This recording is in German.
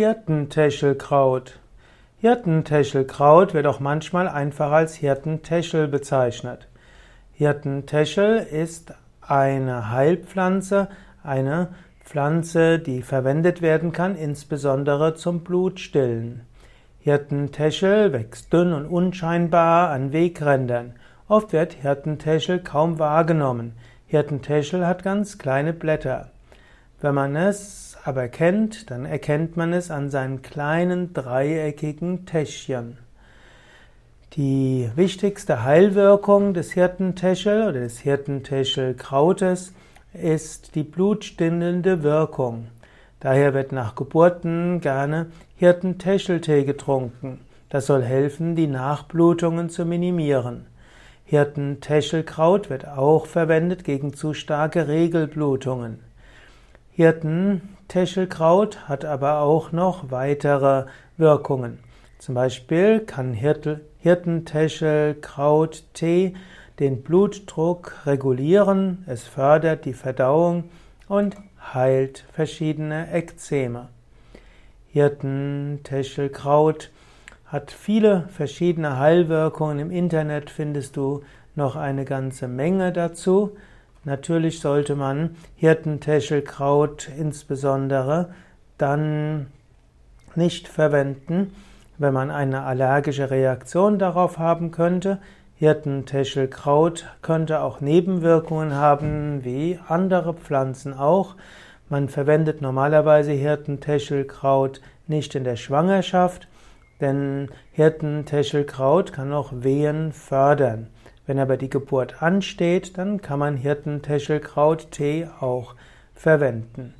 Hirtentäschelkraut. Hirtentäschelkraut wird auch manchmal einfach als Hirtentäschel bezeichnet. Hirtentäschel ist eine Heilpflanze, eine Pflanze, die verwendet werden kann, insbesondere zum Blutstillen. Hirtentäschel wächst dünn und unscheinbar an Wegrändern. Oft wird Hirtentäschel kaum wahrgenommen. Hirtentäschel hat ganz kleine Blätter. Wenn man es aber kennt, dann erkennt man es an seinen kleinen dreieckigen Täschchen. Die wichtigste Heilwirkung des Hirtentäschel oder des Hirtentäschelkrautes ist die blutstillende Wirkung. Daher wird nach Geburten gerne Hirtentäscheltee getrunken. Das soll helfen, die Nachblutungen zu minimieren. Hirtentäschelkraut wird auch verwendet gegen zu starke Regelblutungen. Hirtentäschelkraut hat aber auch noch weitere Wirkungen. Zum Beispiel kann Hirtentäschelkraut-Tee den Blutdruck regulieren, es fördert die Verdauung und heilt verschiedene Ekzeme. Hirtentäschelkraut hat viele verschiedene Heilwirkungen. Im Internet findest du noch eine ganze Menge dazu. Natürlich sollte man Hirtentäschelkraut insbesondere dann nicht verwenden, wenn man eine allergische Reaktion darauf haben könnte. Hirtentäschelkraut könnte auch Nebenwirkungen haben, wie andere Pflanzen auch. Man verwendet normalerweise Hirtentäschelkraut nicht in der Schwangerschaft, denn Hirtentäschelkraut kann auch Wehen fördern. Wenn aber die Geburt ansteht, dann kann man Hirtentäschelkraut-Tee auch verwenden.